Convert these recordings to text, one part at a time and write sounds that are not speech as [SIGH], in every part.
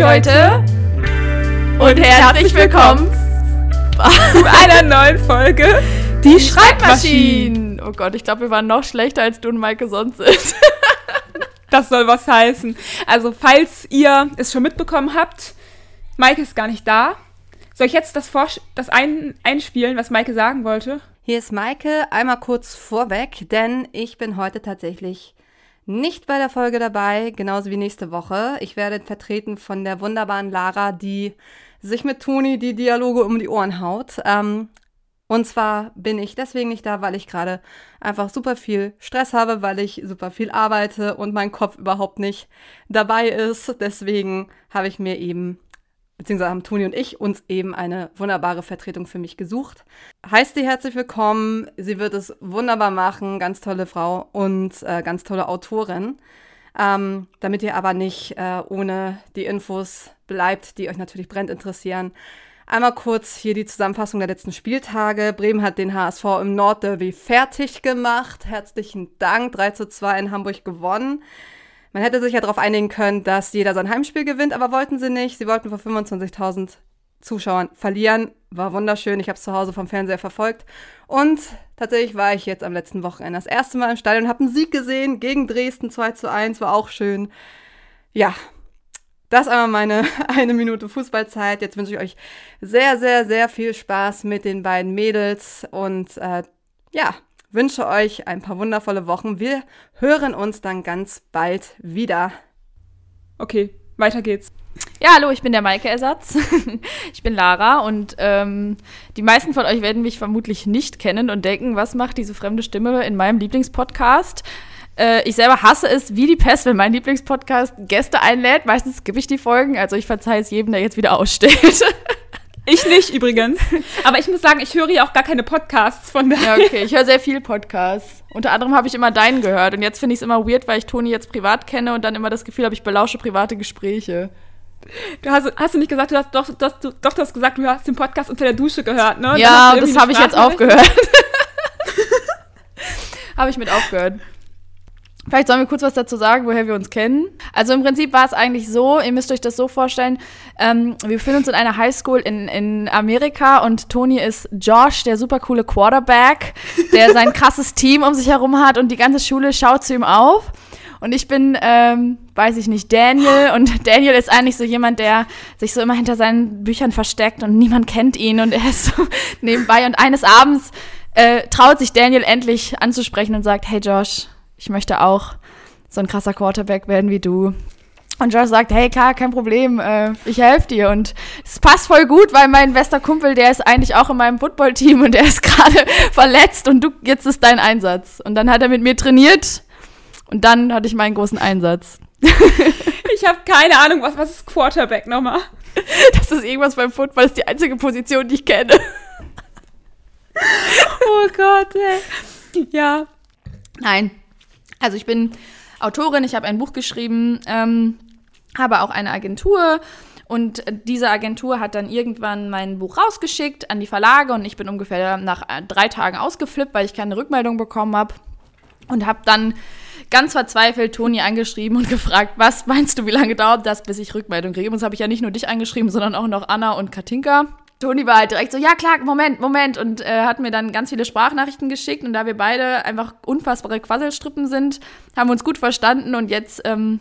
Leute und herzlich willkommen zu einer [LAUGHS] neuen Folge Die Schreibmaschinen. Oh Gott, ich glaube, wir waren noch schlechter als du und Maike sonst sind. [LAUGHS] Das soll was heißen. Also, falls ihr es schon mitbekommen habt, Maike ist gar nicht da. Soll ich jetzt das, Vorsch das ein einspielen, was Maike sagen wollte? Hier ist Maike, einmal kurz vorweg, denn ich bin heute tatsächlich nicht bei der Folge dabei, genauso wie nächste Woche. Ich werde vertreten von der wunderbaren Lara, die sich mit Toni die Dialoge um die Ohren haut. Ähm, und zwar bin ich deswegen nicht da, weil ich gerade einfach super viel Stress habe, weil ich super viel arbeite und mein Kopf überhaupt nicht dabei ist. Deswegen habe ich mir eben beziehungsweise haben Toni und ich uns eben eine wunderbare Vertretung für mich gesucht. Heißt sie herzlich willkommen. Sie wird es wunderbar machen. Ganz tolle Frau und äh, ganz tolle Autorin. Ähm, damit ihr aber nicht äh, ohne die Infos bleibt, die euch natürlich brennt interessieren. Einmal kurz hier die Zusammenfassung der letzten Spieltage. Bremen hat den HSV im Nordderby fertig gemacht. Herzlichen Dank. 3 zu 2 in Hamburg gewonnen. Man hätte sich ja darauf einigen können, dass jeder sein Heimspiel gewinnt, aber wollten sie nicht. Sie wollten vor 25.000 Zuschauern verlieren. War wunderschön. Ich habe es zu Hause vom Fernseher verfolgt. Und tatsächlich war ich jetzt am letzten Wochenende das erste Mal im Stadion, habe einen Sieg gesehen gegen Dresden 2 zu 1. War auch schön. Ja, das einmal meine [LAUGHS] eine Minute Fußballzeit. Jetzt wünsche ich euch sehr, sehr, sehr viel Spaß mit den beiden Mädels und äh, ja, wünsche euch ein paar wundervolle Wochen. Wir hören uns dann ganz bald wieder. Okay, weiter geht's. Ja, hallo, ich bin der Maike-Ersatz. [LAUGHS] ich bin Lara und ähm, die meisten von euch werden mich vermutlich nicht kennen und denken, was macht diese fremde Stimme in meinem Lieblingspodcast? Äh, ich selber hasse es wie die Pest, wenn mein Lieblingspodcast Gäste einlädt. Meistens gebe ich die Folgen, also ich verzeihe es jedem, der jetzt wieder ausstellt. [LAUGHS] Ich nicht übrigens. Aber ich muss sagen, ich höre ja auch gar keine Podcasts von daher. Ja, okay. Ich höre sehr viel Podcasts. Unter anderem habe ich immer deinen gehört. Und jetzt finde ich es immer weird, weil ich Toni jetzt privat kenne und dann immer das Gefühl habe, ich belausche private Gespräche. Du hast, hast du nicht gesagt, du hast doch, doch, doch, doch du hast gesagt, du hast den Podcast unter der Dusche gehört, ne? Ja, das habe ich jetzt aufgehört. [LAUGHS] [LAUGHS] habe ich mit aufgehört. Vielleicht sollen wir kurz was dazu sagen, woher wir uns kennen. Also im Prinzip war es eigentlich so, ihr müsst euch das so vorstellen, ähm, wir befinden uns in einer Highschool in, in Amerika und Toni ist Josh, der super coole Quarterback, der [LAUGHS] sein krasses Team um sich herum hat und die ganze Schule schaut zu ihm auf. Und ich bin, ähm, weiß ich nicht, Daniel. Und [LAUGHS] Daniel ist eigentlich so jemand, der sich so immer hinter seinen Büchern versteckt und niemand kennt ihn und er ist so [LAUGHS] nebenbei. Und eines Abends äh, traut sich Daniel endlich anzusprechen und sagt, hey Josh, ich möchte auch so ein krasser Quarterback werden wie du. Und Josh sagt, hey, klar, kein Problem, äh, ich helfe dir. Und es passt voll gut, weil mein bester Kumpel, der ist eigentlich auch in meinem Footballteam und der [LAUGHS] ist gerade verletzt und du, jetzt ist dein Einsatz. Und dann hat er mit mir trainiert und dann hatte ich meinen großen Einsatz. [LAUGHS] ich habe keine Ahnung, was, was ist Quarterback nochmal? Das ist irgendwas beim Football, das ist die einzige Position, die ich kenne. oh Gott, ey. Ja. Nein, also ich bin Autorin, ich habe ein Buch geschrieben, ähm, habe auch eine Agentur und diese Agentur hat dann irgendwann mein Buch rausgeschickt an die Verlage und ich bin ungefähr nach äh, drei Tagen ausgeflippt, weil ich keine Rückmeldung bekommen habe und habe dann ganz verzweifelt Toni angeschrieben und [LAUGHS] gefragt, was meinst du, wie lange dauert das, bis ich Rückmeldung kriege? Und das habe ich ja nicht nur dich angeschrieben, sondern auch noch Anna und Katinka. Toni war halt direkt so, ja klar, Moment, Moment. Und äh, hat mir dann ganz viele Sprachnachrichten geschickt. Und da wir beide einfach unfassbare Quasselstrippen sind, haben wir uns gut verstanden. Und jetzt, ähm,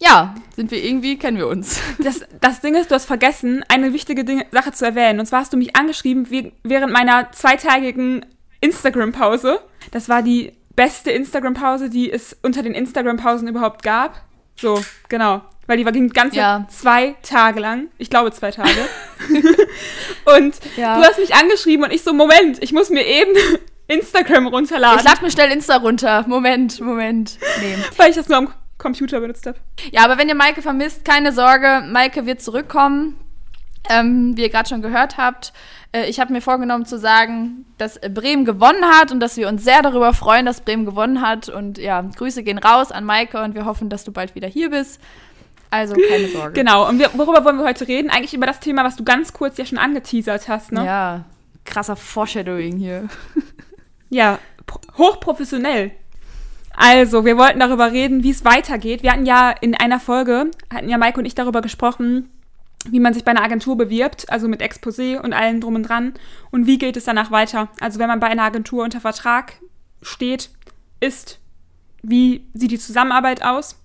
ja, sind wir irgendwie, kennen wir uns. [LAUGHS] Das, das Ding ist, du hast vergessen, eine wichtige Ding, Sache zu erwähnen. Und zwar hast du mich angeschrieben wie, während meiner zweitägigen Instagram-Pause. Das war die beste Instagram-Pause, die es unter den Instagram-Pausen überhaupt gab. So, genau weil die war ging ganze ja. zwei Tage lang. Ich glaube zwei Tage. [LAUGHS] und ja. du hast mich angeschrieben und ich so, Moment, ich muss mir eben [LAUGHS] Instagram runterladen. Ich lade mir schnell Insta runter. Moment, Moment. Nee. [LAUGHS] Weil ich das nur am Computer benutzt habe. Ja, aber wenn ihr Maike vermisst, keine Sorge, Maike wird zurückkommen. Ähm, wie ihr gerade schon gehört habt, äh, ich habe mir vorgenommen zu sagen, dass Bremen gewonnen hat und dass wir uns sehr darüber freuen, dass Bremen gewonnen hat. Und ja, Grüße gehen raus an Maike und wir hoffen, dass du bald wieder hier bist. Also keine Sorge. Genau. Und wir, worüber wollen wir heute reden? Eigentlich über das Thema, was du ganz kurz ja schon angeteasert hast, ne? Ja. Krasser Foreshadowing hier. [LAUGHS] ja, hochprofessionell. Also, wir wollten darüber reden, wie es weitergeht. Wir hatten ja in einer Folge, hatten ja Mike und ich darüber gesprochen, wie man sich bei einer Agentur bewirbt, also mit Exposé und allem drum und dran. Und wie geht es danach weiter? Also, wenn man bei einer Agentur unter Vertrag steht, ist, wie sieht die Zusammenarbeit aus?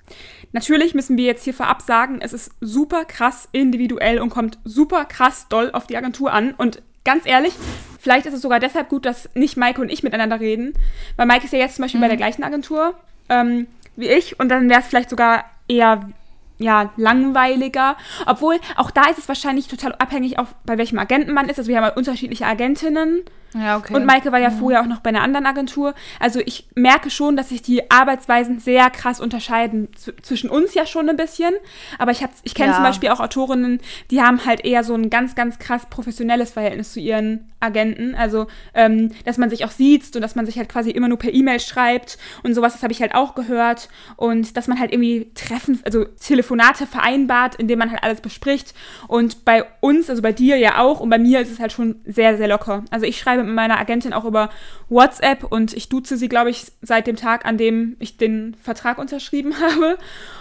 Natürlich müssen wir jetzt hier vorab sagen, es ist super krass individuell und kommt super krass doll auf die Agentur an. Und ganz ehrlich, vielleicht ist es sogar deshalb gut, dass nicht Maike und ich miteinander reden. Weil Maike ist ja jetzt zum Beispiel mhm. bei der gleichen Agentur ähm, wie ich und dann wäre es vielleicht sogar eher ja, langweiliger. Obwohl, auch da ist es wahrscheinlich total abhängig, auch bei welchem Agenten man ist. Also wir haben halt unterschiedliche Agentinnen. Ja, okay. Und Maike war ja mhm. vorher auch noch bei einer anderen Agentur. Also ich merke schon, dass sich die Arbeitsweisen sehr krass unterscheiden. Z zwischen uns ja schon ein bisschen. Aber ich, ich kenne ja. zum Beispiel auch Autorinnen, die haben halt eher so ein ganz, ganz krass professionelles Verhältnis zu ihren Agenten. Also, ähm, dass man sich auch sieht und dass man sich halt quasi immer nur per E-Mail schreibt und sowas, das habe ich halt auch gehört. Und dass man halt irgendwie Treffen, also Telefonate vereinbart, indem man halt alles bespricht. Und bei uns, also bei dir ja auch und bei mir ist es halt schon sehr, sehr locker. Also ich schreibe mit meiner Agentin auch über WhatsApp und ich duze sie, glaube ich, seit dem Tag, an dem ich den Vertrag unterschrieben [LAUGHS] habe.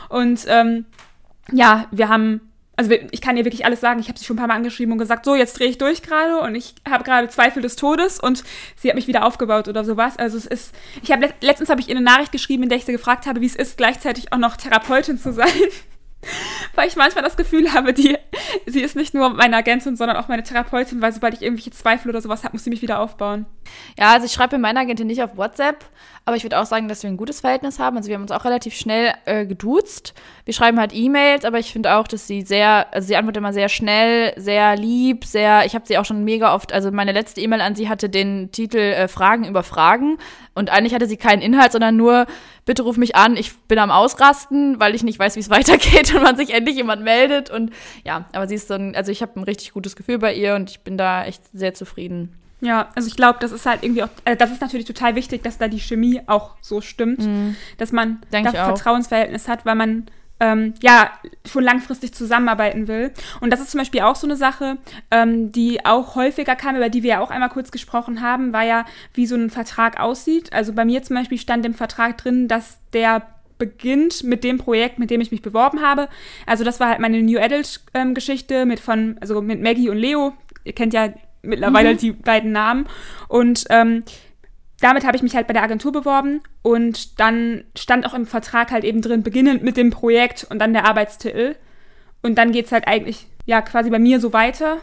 Und ähm, ja, wir haben, also ich kann ihr wirklich alles sagen. Ich habe sie schon ein paar Mal angeschrieben und gesagt, so, jetzt drehe ich durch gerade und ich habe gerade Zweifel des Todes und sie hat mich wieder aufgebaut oder sowas. Also es ist, ich habe letztens habe ich ihr eine Nachricht geschrieben, in der ich sie gefragt habe, wie es ist, gleichzeitig auch noch Therapeutin zu sein. [LAUGHS] [LAUGHS] weil ich manchmal das Gefühl habe, die, sie ist nicht nur meine Agentin, sondern auch meine Therapeutin, weil sobald ich irgendwelche Zweifel oder sowas habe, muss sie mich wieder aufbauen. Ja, also ich schreibe mit meiner Agentin nicht auf WhatsApp, aber ich würde auch sagen, dass wir ein gutes Verhältnis haben. Also wir haben uns auch relativ schnell äh, geduzt. Wir schreiben halt E-Mails, aber ich finde auch, dass sie sehr, also sie antwortet immer sehr schnell, sehr lieb, sehr, ich habe sie auch schon mega oft, also meine letzte E-Mail an sie hatte den Titel äh, Fragen über Fragen und eigentlich hatte sie keinen Inhalt, sondern nur, bitte ruf mich an, ich bin am Ausrasten, weil ich nicht weiß, wie es [LAUGHS] weitergeht und man sich endlich jemand meldet. Und ja, aber sie ist so ein, also ich habe ein richtig gutes Gefühl bei ihr und ich bin da echt sehr zufrieden. Ja, also ich glaube, das ist halt irgendwie auch, äh, das ist natürlich total wichtig, dass da die Chemie auch so stimmt, mhm. dass man Denk da Vertrauensverhältnis hat, weil man ähm, ja, schon langfristig zusammenarbeiten will. Und das ist zum Beispiel auch so eine Sache, ähm, die auch häufiger kam, über die wir ja auch einmal kurz gesprochen haben, war ja, wie so ein Vertrag aussieht. Also bei mir zum Beispiel stand im Vertrag drin, dass der beginnt mit dem Projekt, mit dem ich mich beworben habe. Also das war halt meine New Adult-Geschichte ähm, mit von, also mit Maggie und Leo. Ihr kennt ja mittlerweile mhm. die beiden Namen. Und ähm, damit habe ich mich halt bei der Agentur beworben und dann stand auch im Vertrag halt eben drin, beginnend mit dem Projekt und dann der Arbeitstitel. Und dann geht es halt eigentlich, ja, quasi bei mir so weiter.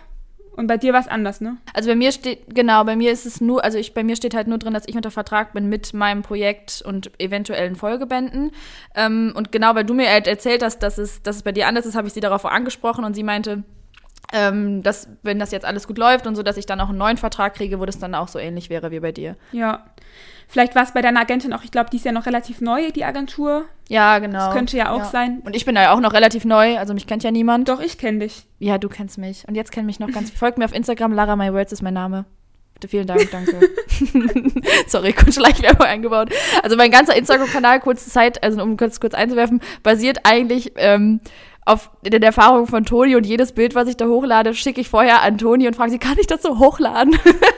Und bei dir war es anders, ne? Also bei mir steht, genau, bei mir ist es nur, also ich, bei mir steht halt nur drin, dass ich unter Vertrag bin mit meinem Projekt und eventuellen Folgebänden. Ähm, und genau, weil du mir halt erzählt hast, dass es, dass es bei dir anders ist, habe ich sie darauf angesprochen und sie meinte, ähm, dass, wenn das jetzt alles gut läuft und so, dass ich dann auch einen neuen Vertrag kriege, wo das dann auch so ähnlich wäre wie bei dir. Ja. Vielleicht war es bei deiner Agentin auch, ich glaube, die ist ja noch relativ neu, die Agentur. Ja, genau. Das könnte ja auch ja. sein. Und ich bin da auch noch relativ neu, also mich kennt ja niemand. Doch, ich kenne dich. Ja, du kennst mich. Und jetzt kennt mich noch ganz. Folgt mir auf Instagram, Lara My Words ist mein Name. Bitte vielen Dank, danke. [LAUGHS] Sorry, kurz Schleichwerbung eingebaut. Also mein ganzer Instagram-Kanal, kurze Zeit, also um kurz, kurz einzuwerfen, basiert eigentlich ähm, auf den Erfahrungen von Toni und jedes Bild, was ich da hochlade, schicke ich vorher an Toni und frage sie, kann ich das so hochladen?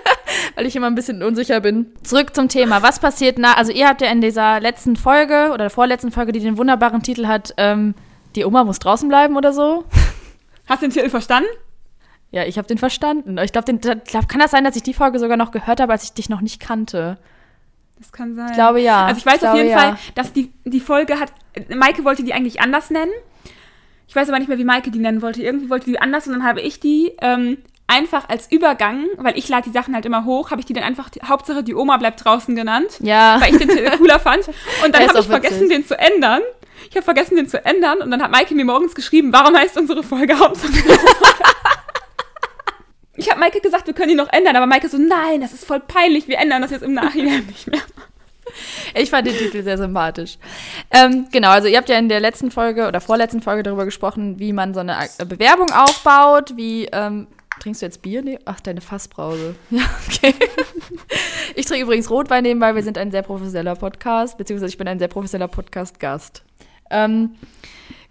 [LAUGHS] Weil ich immer ein bisschen unsicher bin. Zurück zum Thema. Was passiert nach, also ihr habt ja in dieser letzten Folge oder der vorletzten Folge, die den wunderbaren Titel hat, ähm, die Oma muss draußen bleiben oder so. [LAUGHS] Hast du den Titel verstanden? Ja, ich habe den verstanden. Ich glaube, glaub, kann das sein, dass ich die Folge sogar noch gehört habe, als ich dich noch nicht kannte? Das kann sein. Ich glaube ja. Also ich weiß ich auf jeden ja. Fall, dass die, die Folge hat. Maike wollte die eigentlich anders nennen. Ich weiß aber nicht mehr, wie Maike die nennen wollte. Irgendwie wollte die anders und dann habe ich die ähm, einfach als Übergang, weil ich lade die Sachen halt immer hoch, habe ich die dann einfach, die, Hauptsache die Oma bleibt draußen genannt. Ja. Weil ich den [LAUGHS] cooler fand. Und dann habe ich vergessen, den zu ändern. Ich habe vergessen, den zu ändern und dann hat Maike mir morgens geschrieben, warum heißt unsere Folge Hauptsache [LAUGHS] Ich habe Maike gesagt, wir können die noch ändern, aber Maike so, nein, das ist voll peinlich, wir ändern das jetzt im Nachhinein nicht mehr. Ich fand den Titel sehr sympathisch. Ähm, genau, also ihr habt ja in der letzten Folge oder vorletzten Folge darüber gesprochen, wie man so eine Bewerbung aufbaut, wie ähm, Trinkst du jetzt Bier? Nee. Ach, deine Fassbrause. [LAUGHS] Ja, okay. ich trinke übrigens Rotwein nebenbei. Wir sind ein sehr professioneller Podcast, beziehungsweise ich bin ein sehr professioneller Podcast-Gast. Ähm,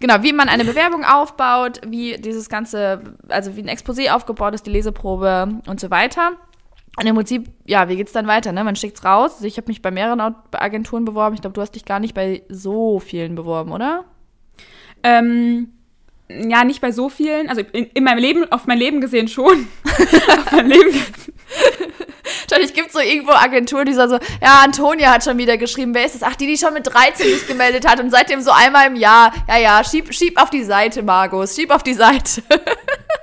genau, wie man eine Bewerbung aufbaut, wie dieses Ganze, also wie ein Exposé aufgebaut ist, die Leseprobe und so weiter. Und im Prinzip, ja, wie geht's dann weiter? Ne? Man schickt's raus. Also ich habe mich bei mehreren Agenturen beworben. Ich glaube, du hast dich gar nicht bei so vielen beworben, oder? Ähm, ja, nicht bei so vielen. Also in, in meinem Leben, auf mein Leben gesehen schon. [LAUGHS] auf mein Leben [LAUGHS] Wahrscheinlich gibt es so irgendwo Agenturen, die sagen so, ja, Antonia hat schon wieder geschrieben, wer ist das? Ach, die, die schon mit 13 sich gemeldet hat und seitdem so einmal im Jahr, ja, ja, schieb, schieb auf die Seite, Margus, schieb auf die Seite. [LAUGHS]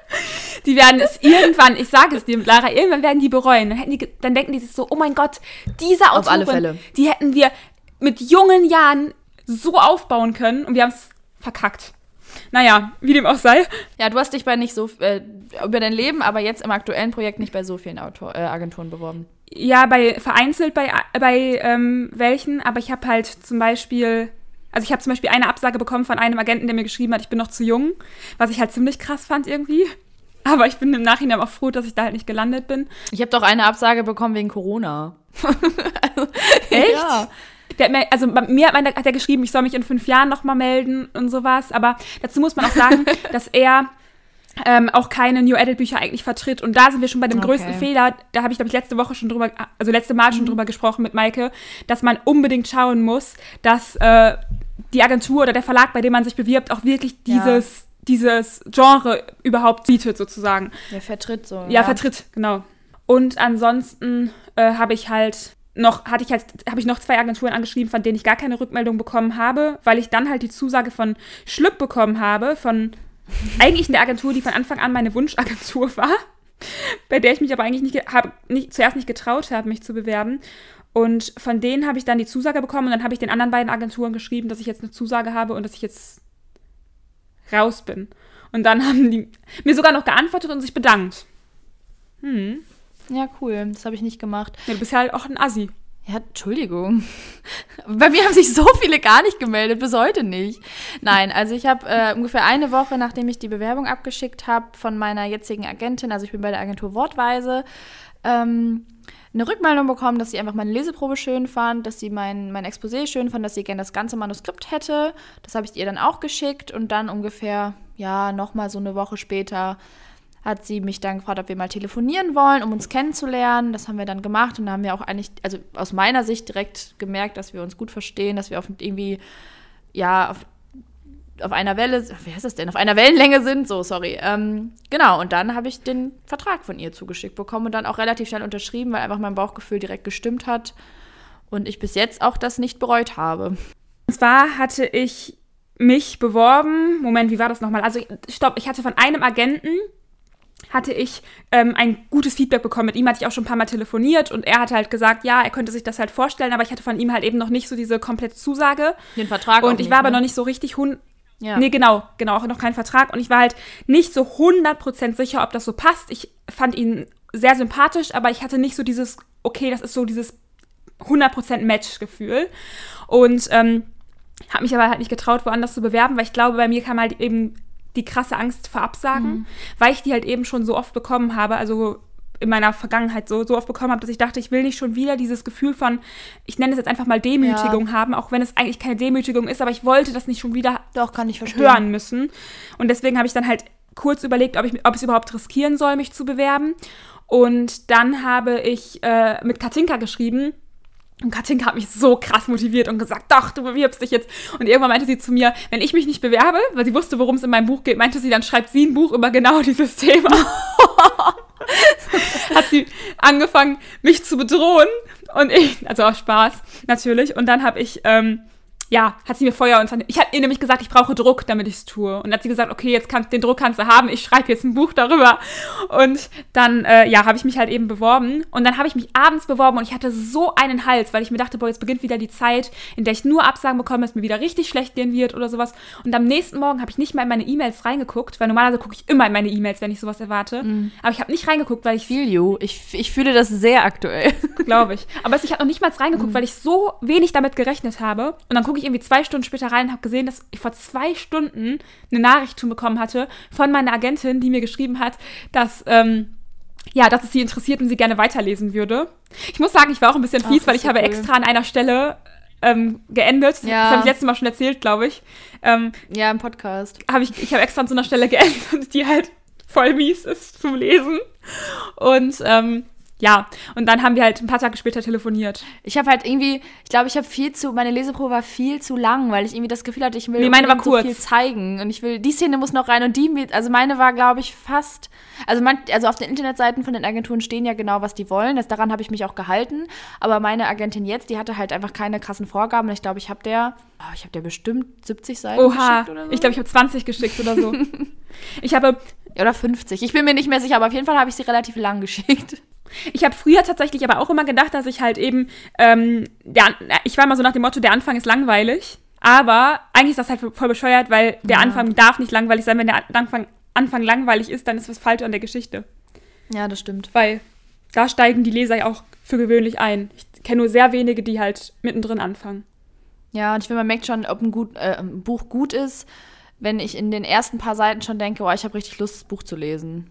Die werden es irgendwann, ich sage es dir, Lara, irgendwann werden die bereuen. Dann, die, dann denken die sich so, oh mein Gott, diese Autorin, die hätten wir mit jungen Jahren so aufbauen können und wir haben es verkackt. Naja, wie dem auch sei. Ja, du hast dich bei nicht so, äh, über dein Leben, aber jetzt im aktuellen Projekt nicht bei so vielen Autor, äh, Agenturen beworben. Ja, bei vereinzelt bei, bei ähm, welchen, aber ich habe halt zum Beispiel, also ich habe zum Beispiel eine Absage bekommen von einem Agenten, der mir geschrieben hat, ich bin noch zu jung, was ich halt ziemlich krass fand irgendwie. Aber ich bin im Nachhinein auch froh, dass ich da halt nicht gelandet bin. Ich habe doch eine Absage bekommen wegen Corona. [LAUGHS] also, Echt? Ja. Mir, also mir hat er geschrieben, ich soll mich in fünf Jahren nochmal melden und sowas. Aber dazu muss man auch sagen, [LAUGHS] dass er ähm, auch keine New Adult Bücher eigentlich vertritt. Und da sind wir schon bei dem okay. größten Fehler. Da habe ich, glaube ich, letzte Woche schon drüber, also letzte Mal schon mhm. drüber gesprochen mit Maike, dass man unbedingt schauen muss, dass äh, die Agentur oder der Verlag, bei dem man sich bewirbt, auch wirklich dieses, ja. dieses Genre überhaupt bietet, sozusagen. Ja, vertritt so. Ja, ja. vertritt, genau. Und ansonsten äh, habe ich halt noch, hatte ich halt, habe ich noch zwei Agenturen angeschrieben, von denen ich gar keine Rückmeldung bekommen habe, weil ich dann halt die Zusage von Schlück bekommen habe, von eigentlich in der Agentur, die von Anfang an meine Wunschagentur [LAUGHS] war, bei der ich mich aber eigentlich nicht, hab, nicht zuerst nicht getraut habe, mich zu bewerben. Und von denen habe ich dann die Zusage bekommen und dann habe ich den anderen beiden Agenturen geschrieben, dass ich jetzt eine Zusage habe und dass ich jetzt raus bin. Und dann haben die mir sogar noch geantwortet und sich bedankt. Hm. Ja, cool. Das habe ich nicht gemacht. Ja, du bist ja halt auch ein Assi. Ja, Entschuldigung. [LAUGHS] Bei mir haben sich so viele gar nicht gemeldet, bis heute nicht. Nein, also ich habe äh, ungefähr eine Woche, nachdem ich die Bewerbung abgeschickt habe von meiner jetzigen Agentin, also ich bin bei der Agentur Wortweise, ähm, eine Rückmeldung bekommen, dass sie einfach meine Leseprobe schön fand, dass sie mein, mein Exposé schön fand, dass sie gerne das ganze Manuskript hätte. Das habe ich ihr dann auch geschickt und dann ungefähr, ja, nochmal so eine Woche später hat sie mich dann gefragt, ob wir mal telefonieren wollen, um uns kennenzulernen. Das haben wir dann gemacht und da haben wir auch eigentlich, also aus meiner Sicht direkt gemerkt, dass wir uns gut verstehen, dass wir auf irgendwie, ja, auf, auf einer Welle, wie heißt das denn, auf einer Wellenlänge sind, so, sorry. Ähm, genau, und dann habe ich den Vertrag von ihr zugeschickt bekommen und dann auch relativ schnell unterschrieben, weil einfach mein Bauchgefühl direkt gestimmt hat und ich bis jetzt auch das nicht bereut habe. Und zwar hatte ich mich beworben, Moment, wie war das nochmal? Also, stopp, ich hatte von einem Agenten hatte ich ähm, ein gutes Feedback bekommen. Mit ihm hatte ich auch schon ein paar Mal telefoniert und er hatte halt gesagt, ja, er könnte sich das halt vorstellen, aber ich hatte von ihm halt eben noch nicht so diese komplette Zusage. Den Vertrag. Und ich nicht, war aber ne? noch nicht so richtig hun ja. Nee, genau, genau, auch noch kein Vertrag. Und ich war halt nicht so 100% sicher, ob das so passt. Ich fand ihn sehr sympathisch, aber ich hatte nicht so dieses, okay, das ist so dieses 100% Match-Gefühl. Und ähm, habe mich aber halt nicht getraut, woanders zu bewerben, weil ich glaube, bei mir kam halt eben die krasse Angst vor Absagen, mhm. weil ich die halt eben schon so oft bekommen habe, also in meiner Vergangenheit so, so oft bekommen habe, dass ich dachte, ich will nicht schon wieder dieses Gefühl von, ich nenne es jetzt einfach mal Demütigung ja. haben, auch wenn es eigentlich keine Demütigung ist, aber ich wollte das nicht schon wieder Doch, kann ich hören müssen. Und deswegen habe ich dann halt kurz überlegt, ob ich, ob es überhaupt riskieren soll, mich zu bewerben. Und dann habe ich äh, mit Katinka geschrieben, und Katinka hat mich so krass motiviert und gesagt, doch, du bewirbst dich jetzt. Und irgendwann meinte sie zu mir, wenn ich mich nicht bewerbe, weil sie wusste, worum es in meinem Buch geht, meinte sie, dann schreibt sie ein Buch über genau [LAUGHS] dieses Thema. [LAUGHS] hat sie angefangen, mich zu bedrohen. Und ich, also auch Spaß, natürlich. Und dann habe ich ähm, ja, hat sie mir Feuer und Ich hatte ihr nämlich gesagt, ich brauche Druck, damit ich es tue. Und dann hat sie gesagt, okay, jetzt kannst den Druck kannst du haben, ich schreibe jetzt ein Buch darüber. Und dann, äh, ja, habe ich mich halt eben beworben. Und dann habe ich mich abends beworben und ich hatte so einen Hals, weil ich mir dachte, boah, jetzt beginnt wieder die Zeit, in der ich nur Absagen bekomme, dass mir wieder richtig schlecht gehen wird oder sowas. Und am nächsten Morgen habe ich nicht mal in meine E-Mails reingeguckt, weil normalerweise gucke ich immer in meine E-Mails, wenn ich sowas erwarte. Mm. Aber ich habe nicht reingeguckt, weil ich. Feel you. Ich, ich fühle das sehr aktuell. Glaube ich. Aber ich habe noch nicht mal reingeguckt, mm. weil ich so wenig damit gerechnet habe. Und dann gucke ich irgendwie zwei Stunden später rein und habe gesehen, dass ich vor zwei Stunden eine Nachricht schon bekommen hatte von meiner Agentin, die mir geschrieben hat, dass. Ähm, ja, dass es sie interessiert und sie gerne weiterlesen würde. Ich muss sagen, ich war auch ein bisschen fies, Ach, weil ich so habe cool. extra an einer Stelle ähm, geendet. Ja. Das habe ich letztes Mal schon erzählt, glaube ich. Ähm, ja, im Podcast. Hab ich ich habe extra an so einer Stelle [LAUGHS] geendet, die halt voll mies ist zum Lesen. Und ähm, ja, und dann haben wir halt ein paar Tage später telefoniert. Ich habe halt irgendwie, ich glaube, ich habe viel zu, meine Leseprobe war viel zu lang, weil ich irgendwie das Gefühl hatte, ich will Nee, meine war kurz. so viel zeigen und ich will, die Szene muss noch rein und die, also meine war, glaube ich, fast, also, man, also auf den Internetseiten von den Agenturen stehen ja genau, was die wollen, das, daran habe ich mich auch gehalten, aber meine Agentin jetzt, die hatte halt einfach keine krassen Vorgaben und ich glaube, ich habe der, oh, ich habe der bestimmt 70 Seiten Oha, geschickt oder so. ich glaube, ich habe 20 geschickt oder so. [LAUGHS] ich habe oder 50, ich bin mir nicht mehr sicher, aber auf jeden Fall habe ich sie relativ lang geschickt. Ich habe früher tatsächlich aber auch immer gedacht, dass ich halt eben, ähm, der, ich war immer so nach dem Motto, der Anfang ist langweilig. Aber eigentlich ist das halt voll bescheuert, weil der Ja. Anfang darf nicht langweilig sein. Wenn der Anfang, Anfang langweilig ist, dann ist was falsch an der Geschichte. Ja, das stimmt. Weil da steigen die Leser ja auch für gewöhnlich ein. Ich kenne nur sehr wenige, die halt mittendrin anfangen. Ja, und ich finde, man merkt schon, ob ein, gut, äh, ein Buch gut ist, wenn ich in den ersten paar Seiten schon denke, oh, ich habe richtig Lust, das Buch zu lesen.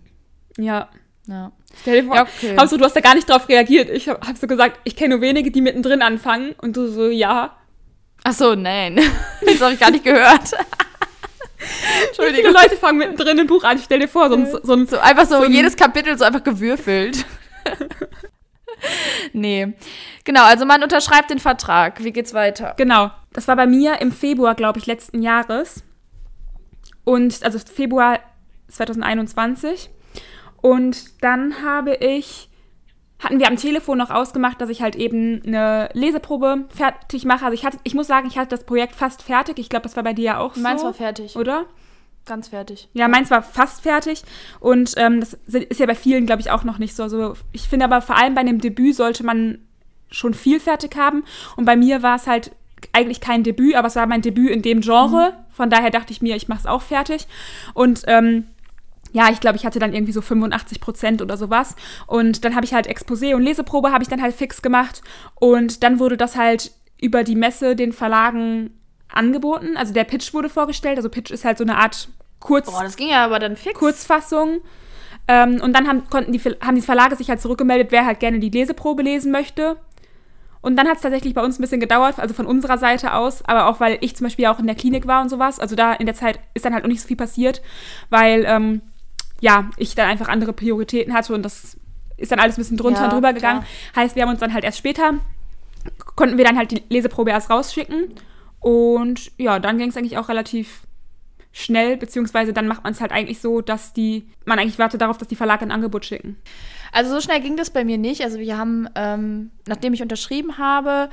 Ja. Ja. Stell dir vor, Ja, okay. Hauptsache, du hast da gar nicht drauf reagiert. Ich habe hab so gesagt, ich kenne nur wenige, die mittendrin anfangen. Und du so, ja. Ach so, nein. [LAUGHS] Das habe ich gar nicht gehört. [LAUGHS] Wie viele Leute fangen mittendrin ein Buch an? Stell dir vor, so ein, so ein So einfach so, So ein- jedes Kapitel so einfach gewürfelt. [LAUGHS] nee. Genau, also man unterschreibt den Vertrag. Wie geht's weiter? Genau. Das war bei mir im Februar, glaube ich, letzten Jahres. Und, also Februar 2021. Und dann habe ich, hatten wir am Telefon noch ausgemacht, dass ich halt eben eine Leseprobe fertig mache. Also ich hatte, ich muss sagen, ich hatte das Projekt fast fertig. Ich glaube, das war bei dir ja auch so. Meins war fertig. Oder? Ganz fertig. Ja, meins war fast fertig und ähm, das ist ja bei vielen, glaube ich, auch noch nicht so. Also ich finde aber vor allem bei einem Debüt sollte man schon viel fertig haben und bei mir war es halt eigentlich kein Debüt, aber es war mein Debüt in dem Genre. Von daher dachte ich mir, ich mache es auch fertig und ähm, ja, ich glaube, ich hatte dann irgendwie so 85 Prozent oder sowas. Und dann habe ich halt Exposé und Leseprobe habe ich dann halt fix gemacht. Und dann wurde das halt über die Messe den Verlagen angeboten. Also der Pitch wurde vorgestellt. Also Pitch ist halt so eine Art Kurz, Boah, das ging ja aber dann fix. Kurzfassung. Ähm, und dann haben, konnten die, haben die Verlage sich halt zurückgemeldet, wer halt gerne die Leseprobe lesen möchte. Und dann hat es tatsächlich bei uns ein bisschen gedauert, also von unserer Seite aus, aber auch weil ich zum Beispiel auch in der Klinik war und sowas. Also da in der Zeit ist dann halt auch nicht so viel passiert, weil ähm, ja, ich dann einfach andere Prioritäten hatte und das ist dann alles ein bisschen drunter Ja, und drüber gegangen. klar. Heißt, wir haben uns dann halt erst später, konnten wir dann halt die Leseprobe erst rausschicken. Und ja, dann ging es eigentlich auch relativ schnell, beziehungsweise dann macht man es halt eigentlich so, dass die, man eigentlich wartet darauf, dass die Verlage ein Angebot schicken. Also so schnell ging das bei mir nicht. Also wir haben, ähm, nachdem ich unterschrieben habe,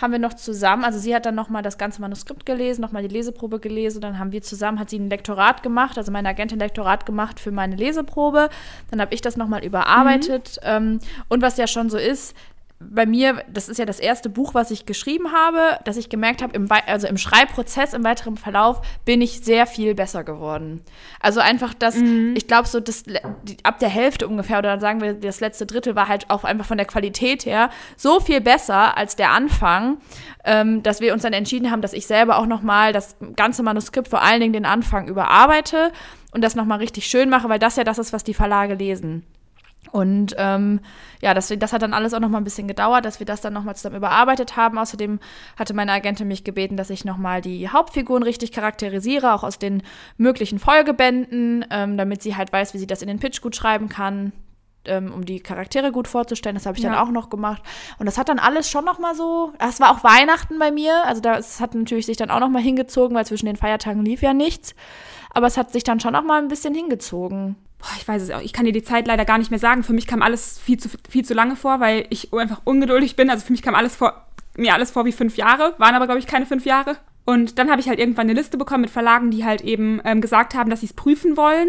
haben wir noch zusammen, also sie hat dann nochmal das ganze Manuskript gelesen, nochmal die Leseprobe gelesen, dann haben wir zusammen, hat sie ein Lektorat gemacht, also meine Agentin Lektorat gemacht für meine Leseprobe, dann habe ich das nochmal überarbeitet. Ähm, und was ja schon so ist, bei mir, das ist ja das erste Buch, was ich geschrieben habe, dass ich gemerkt habe, im, also im Schreibprozess, im weiteren Verlauf, bin ich sehr viel besser geworden. Also einfach das, ich glaube, so das, die, ab der Hälfte ungefähr, oder sagen wir, das letzte Drittel war halt auch einfach von der Qualität her so viel besser als der Anfang, ähm, dass wir uns dann entschieden haben, dass ich selber auch nochmal das ganze Manuskript, vor allen Dingen den Anfang, überarbeite und das nochmal richtig schön mache, weil das ja das ist, was die Verlage lesen. Und ähm, ja, das, das hat dann alles auch noch mal ein bisschen gedauert, dass wir das dann noch mal zusammen überarbeitet haben. Außerdem hatte meine Agentin mich gebeten, dass ich noch mal die Hauptfiguren richtig charakterisiere, auch aus den möglichen Folgebänden, ähm, damit sie halt weiß, wie sie das in den Pitch gut schreiben kann, ähm, um die Charaktere gut vorzustellen. Das habe ich dann Ja. auch noch gemacht. Und das hat dann alles schon noch mal so. Es war auch Weihnachten bei mir, also das hat natürlich sich dann auch noch mal hingezogen, weil zwischen den Feiertagen lief ja nichts. Aber es hat sich dann schon noch mal ein bisschen hingezogen. Boah, ich weiß es auch. Ich kann dir die Zeit leider gar nicht mehr sagen. Für mich kam alles viel zu, viel zu lange vor, weil ich einfach ungeduldig bin. Also für mich kam alles vor, mir alles vor wie fünf Jahre. Waren aber, glaube ich, keine fünf Jahre. Und dann habe ich halt irgendwann eine Liste bekommen mit Verlagen, die halt eben ähm, gesagt haben, dass sie es prüfen wollen.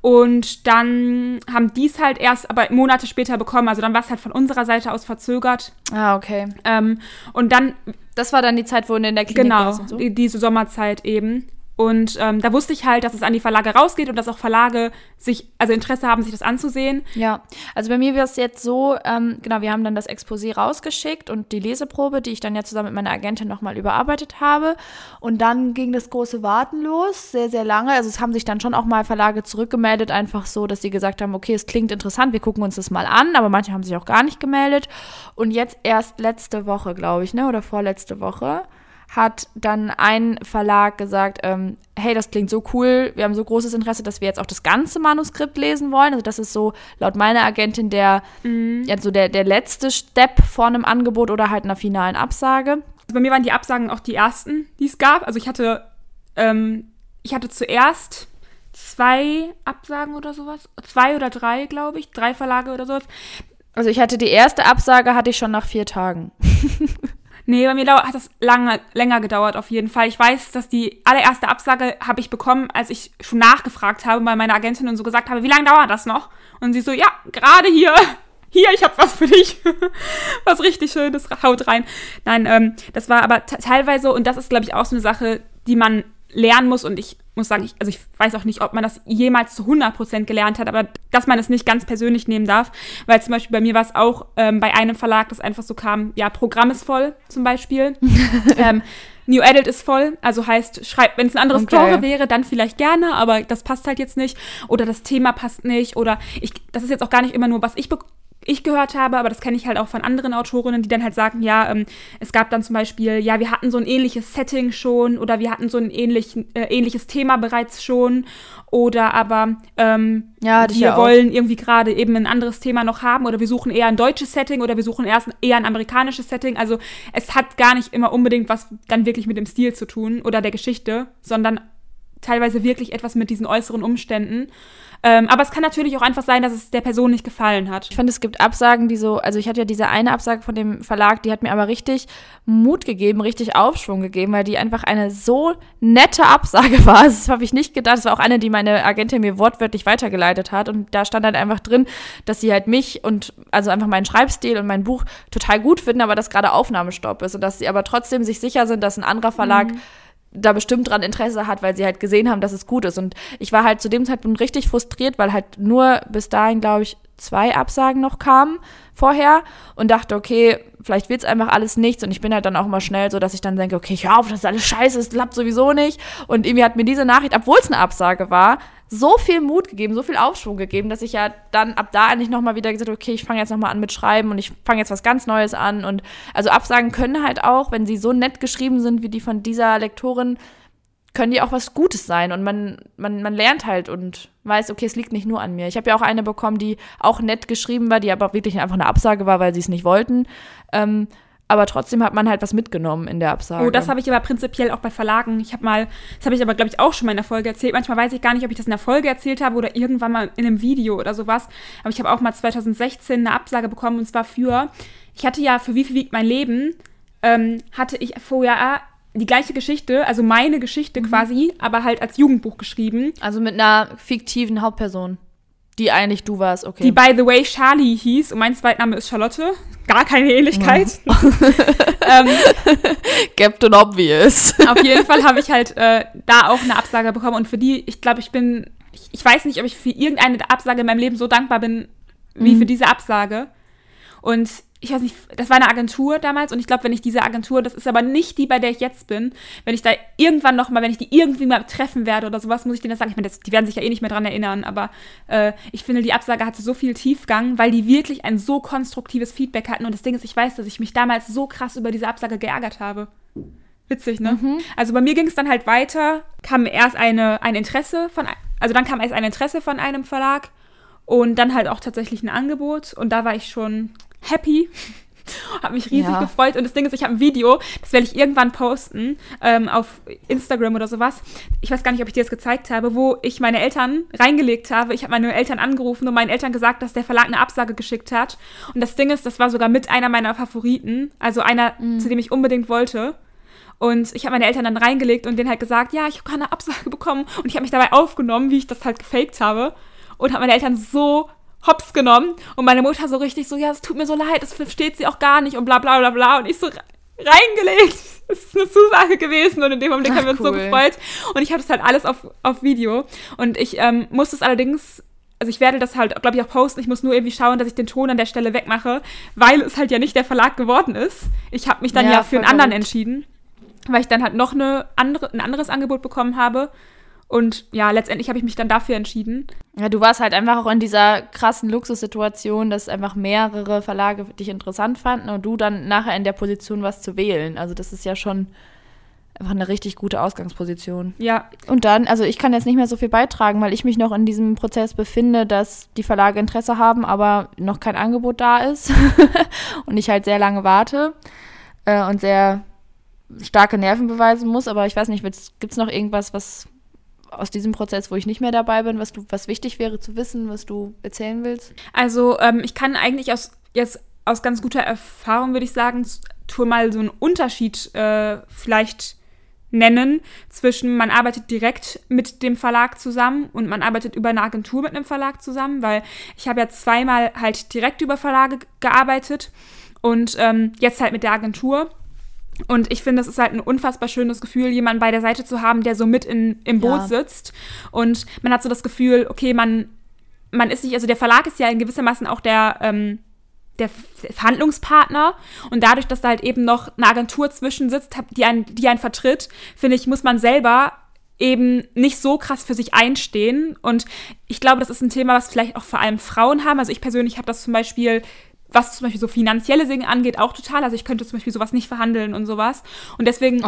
Und dann haben die es halt erst aber Monate später bekommen. Also dann war es halt von unserer Seite aus verzögert. Ah, okay. Ähm, und dann Das war dann die Zeit, wo in der Klinik Genau, so? die, diese Sommerzeit eben. Und ähm, da wusste ich halt, dass es an die Verlage rausgeht und dass auch Verlage sich, also Interesse haben, sich das anzusehen. Ja, also bei mir war es jetzt so, ähm, genau, wir haben dann das Exposé rausgeschickt und die Leseprobe, die ich dann ja zusammen mit meiner Agentin nochmal überarbeitet habe. Und dann ging das große Warten los, sehr, sehr lange. Also es haben sich dann schon auch mal Verlage zurückgemeldet, einfach so, dass sie gesagt haben, okay, es klingt interessant, wir gucken uns das mal an, aber manche haben sich auch gar nicht gemeldet. Und jetzt erst letzte Woche, glaube ich, ne, oder vorletzte Woche, hat dann ein Verlag gesagt, ähm, hey, das klingt so cool, wir haben so großes Interesse, dass wir jetzt auch das ganze Manuskript lesen wollen. Also das ist so laut meiner Agentin der, mhm. ja, so der, der letzte Step vor einem Angebot oder halt einer finalen Absage. Also bei mir waren die Absagen auch die ersten, die es gab. Also ich hatte, ähm, ich hatte zuerst zwei Absagen oder sowas. Zwei oder drei, glaube ich. Drei Verlage oder sowas. Also ich hatte die erste Absage, hatte ich schon nach vier Tagen. [LAUGHS] nee, bei mir hat das lange, länger gedauert auf jeden Fall. Ich weiß, dass die allererste Absage habe ich bekommen, als ich schon nachgefragt habe bei meiner Agentin und so gesagt habe, wie lange dauert das noch? Und sie so, ja, gerade hier. [LAUGHS] Hier, ich habe was für dich. [LAUGHS] was richtig Schönes, haut rein. Nein, ähm, das war aber teilweise, und das ist, glaube ich, auch so eine Sache, die man lernen muss und ich muss sagen, ich, also ich weiß auch nicht, ob man das jemals zu 100% gelernt hat, aber dass man es nicht ganz persönlich nehmen darf, weil zum Beispiel bei mir war es auch ähm, bei einem Verlag, das einfach so kam, ja, Programm ist voll zum Beispiel. [LAUGHS] ähm, New Adult ist voll, also heißt, schreibt, wenn es ein anderes okay. Genre wäre, dann vielleicht gerne, aber das passt halt jetzt nicht. Oder das Thema passt nicht. Oder ich, das ist jetzt auch gar nicht immer nur, was ich ich gehört habe, aber das kenne ich halt auch von anderen Autorinnen, die dann halt sagen, ja, ähm, es gab dann zum Beispiel, ja, wir hatten so ein ähnliches Setting schon oder wir hatten so ein ähnlich, äh, ähnliches Thema bereits schon oder aber ähm, ja, wir wollen irgendwie gerade eben ein anderes Thema noch haben oder wir suchen eher ein deutsches Setting oder wir suchen erst eher ein amerikanisches Setting. Also es hat gar nicht immer unbedingt was dann wirklich mit dem Stil zu tun oder der Geschichte, sondern teilweise wirklich etwas mit diesen äußeren Umständen. Ähm, aber es kann natürlich auch einfach sein, dass es der Person nicht gefallen hat. Ich finde, es gibt Absagen, die so, also ich hatte ja diese eine Absage von dem Verlag, die hat mir aber richtig Mut gegeben, richtig Aufschwung gegeben, weil die einfach eine so nette Absage [LAUGHS] war. Das habe ich nicht gedacht. Das war auch eine, die meine Agentin mir wortwörtlich weitergeleitet hat. Und da stand halt einfach drin, dass sie halt mich und also einfach meinen Schreibstil und mein Buch total gut finden, aber dass gerade Aufnahmestopp ist und dass sie aber trotzdem sich sicher sind, dass ein anderer Verlag mhm da bestimmt dran Interesse hat, weil sie halt gesehen haben, dass es gut ist. Und ich war halt zu dem Zeitpunkt richtig frustriert, weil halt nur bis dahin, glaube ich, zwei Absagen noch kamen vorher und dachte, okay, vielleicht wird es einfach alles nichts. Und ich bin halt dann auch immer schnell so, dass ich dann denke, okay, ich hör auf, das ist alles scheiße, es klappt sowieso nicht. Und irgendwie hat mir diese Nachricht, obwohl es eine Absage war, so viel Mut gegeben, so viel Aufschwung gegeben, dass ich ja dann ab da eigentlich nochmal wieder gesagt okay, ich fange jetzt nochmal an mit Schreiben und ich fange jetzt was ganz Neues an. Und also Absagen können halt auch, wenn sie so nett geschrieben sind wie die von dieser Lektorin, können die auch was Gutes sein. Und man, man, man lernt halt und weiß, okay, es liegt nicht nur an mir. Ich habe ja auch eine bekommen, die auch nett geschrieben war, die aber wirklich einfach eine Absage war, weil sie es nicht wollten. Ähm, aber trotzdem hat man halt was mitgenommen in der Absage. Oh, das habe ich aber prinzipiell auch bei Verlagen. Ich habe mal, das habe ich aber, glaube ich, auch schon mal in der Folge erzählt. Manchmal weiß ich gar nicht, ob ich das in der Folge erzählt habe oder irgendwann mal in einem Video oder sowas. Aber ich habe auch mal 2016 eine Absage bekommen und zwar für, ich hatte ja für Wie viel wiegt mein Leben, ähm, hatte ich vorher die gleiche Geschichte, also meine Geschichte mhm. quasi, aber halt als Jugendbuch geschrieben. Also mit einer fiktiven Hauptperson. Die eigentlich du warst, okay. Die, by the way, Charlie hieß und mein Zweitname ist Charlotte. Gar keine Ähnlichkeit. Ja. [LAUGHS] ähm, Captain Obvious. auf jeden Fall habe ich halt äh, da auch eine Absage bekommen und für die, ich glaube, ich bin, ich, ich, weiß nicht, ob ich für irgendeine Absage in meinem Leben so dankbar bin, wie mhm. für diese Absage. Und ich weiß nicht, das war eine Agentur damals und ich glaube, wenn ich diese Agentur, das ist aber nicht die, bei der ich jetzt bin, wenn ich da irgendwann nochmal, wenn ich die irgendwie mal treffen werde oder sowas, muss ich denen das sagen. Ich meine, die werden sich ja eh nicht mehr dran erinnern, aber äh, ich finde, die Absage hatte so viel Tiefgang, weil die wirklich ein so konstruktives Feedback hatten und das Ding ist, ich weiß, dass ich mich damals so krass über diese Absage geärgert habe. Witzig, ne? Mhm. Also bei mir ging es dann halt weiter, kam erst eine, ein Interesse von, also dann kam erst ein Interesse von einem Verlag und dann halt auch tatsächlich ein Angebot und da war ich schon happy. [LAUGHS] habe mich riesig ja. gefreut. Und das Ding ist, ich habe ein Video, das werde ich irgendwann posten ähm, auf Instagram oder sowas. Ich weiß gar nicht, ob ich dir das gezeigt habe, wo ich meine Eltern reingelegt habe. Ich habe meine Eltern angerufen und meinen Eltern gesagt, dass der Verlag eine Absage geschickt hat. Und das Ding ist, das war sogar mit einer meiner Favoriten, also einer, mhm. zu dem ich unbedingt wollte. Und ich habe meine Eltern dann reingelegt und denen halt gesagt, ja, ich habe keine Absage bekommen. Und ich habe mich dabei aufgenommen, wie ich das halt gefaked habe. Und habe meine Eltern so hops genommen und meine Mutter so richtig so, ja, es tut mir so leid, das versteht sie auch gar nicht und bla bla bla bla und ich so reingelegt. [LAUGHS] Das ist eine Zusage gewesen und in dem Moment haben wir uns cool. so gefreut und ich habe das halt alles auf, auf Video und ich ähm, muss es allerdings also ich werde das halt, glaube ich, auch posten. Ich muss nur irgendwie schauen, dass ich den Ton an der Stelle wegmache, weil es halt ja nicht der Verlag geworden ist. Ich habe mich dann ja, ja für einen anderen entschieden, weil ich dann halt noch eine andere, ein anderes Angebot bekommen habe. Und ja, letztendlich habe ich mich dann dafür entschieden. Ja, du warst halt einfach auch in dieser krassen Luxussituation, dass einfach mehrere Verlage dich interessant fanden und du dann nachher in der Position warst zu wählen. Also das ist ja schon einfach eine richtig gute Ausgangsposition. Ja, Und dann, also ich kann jetzt nicht mehr so viel beitragen, weil ich mich noch in diesem Prozess befinde, dass die Verlage Interesse haben, aber noch kein Angebot da ist [LAUGHS] und ich halt sehr lange warte äh, und sehr starke Nerven beweisen muss. Aber ich weiß nicht, gibt es noch irgendwas, was aus diesem Prozess, wo ich nicht mehr dabei bin, was du, was wichtig wäre zu wissen, was du erzählen willst? Also ähm, ich kann eigentlich aus jetzt aus ganz guter Erfahrung würde ich sagen, tu mal so einen Unterschied äh, vielleicht nennen zwischen man arbeitet direkt mit dem Verlag zusammen und man arbeitet über eine Agentur mit einem Verlag zusammen, weil ich habe ja zweimal halt direkt über Verlage gearbeitet und ähm, jetzt halt mit der Agentur. Und ich finde, es ist halt ein unfassbar schönes Gefühl, jemanden bei der Seite zu haben, der so mit in, im Boot Ja. sitzt. Und man hat so das Gefühl, okay, man, man ist nicht, also der Verlag ist ja in gewissermaßen auch der, ähm, der Verhandlungspartner. Und dadurch, dass da halt eben noch eine Agentur zwischen sitzt, die einen, die einen vertritt, finde ich, muss man selber eben nicht so krass für sich einstehen. Und ich glaube, das ist ein Thema, was vielleicht auch vor allem Frauen haben. Also ich persönlich habe das zum Beispiel, was zum Beispiel so finanzielle Dinge angeht, auch total. Also ich könnte zum Beispiel sowas nicht verhandeln und sowas. Und deswegen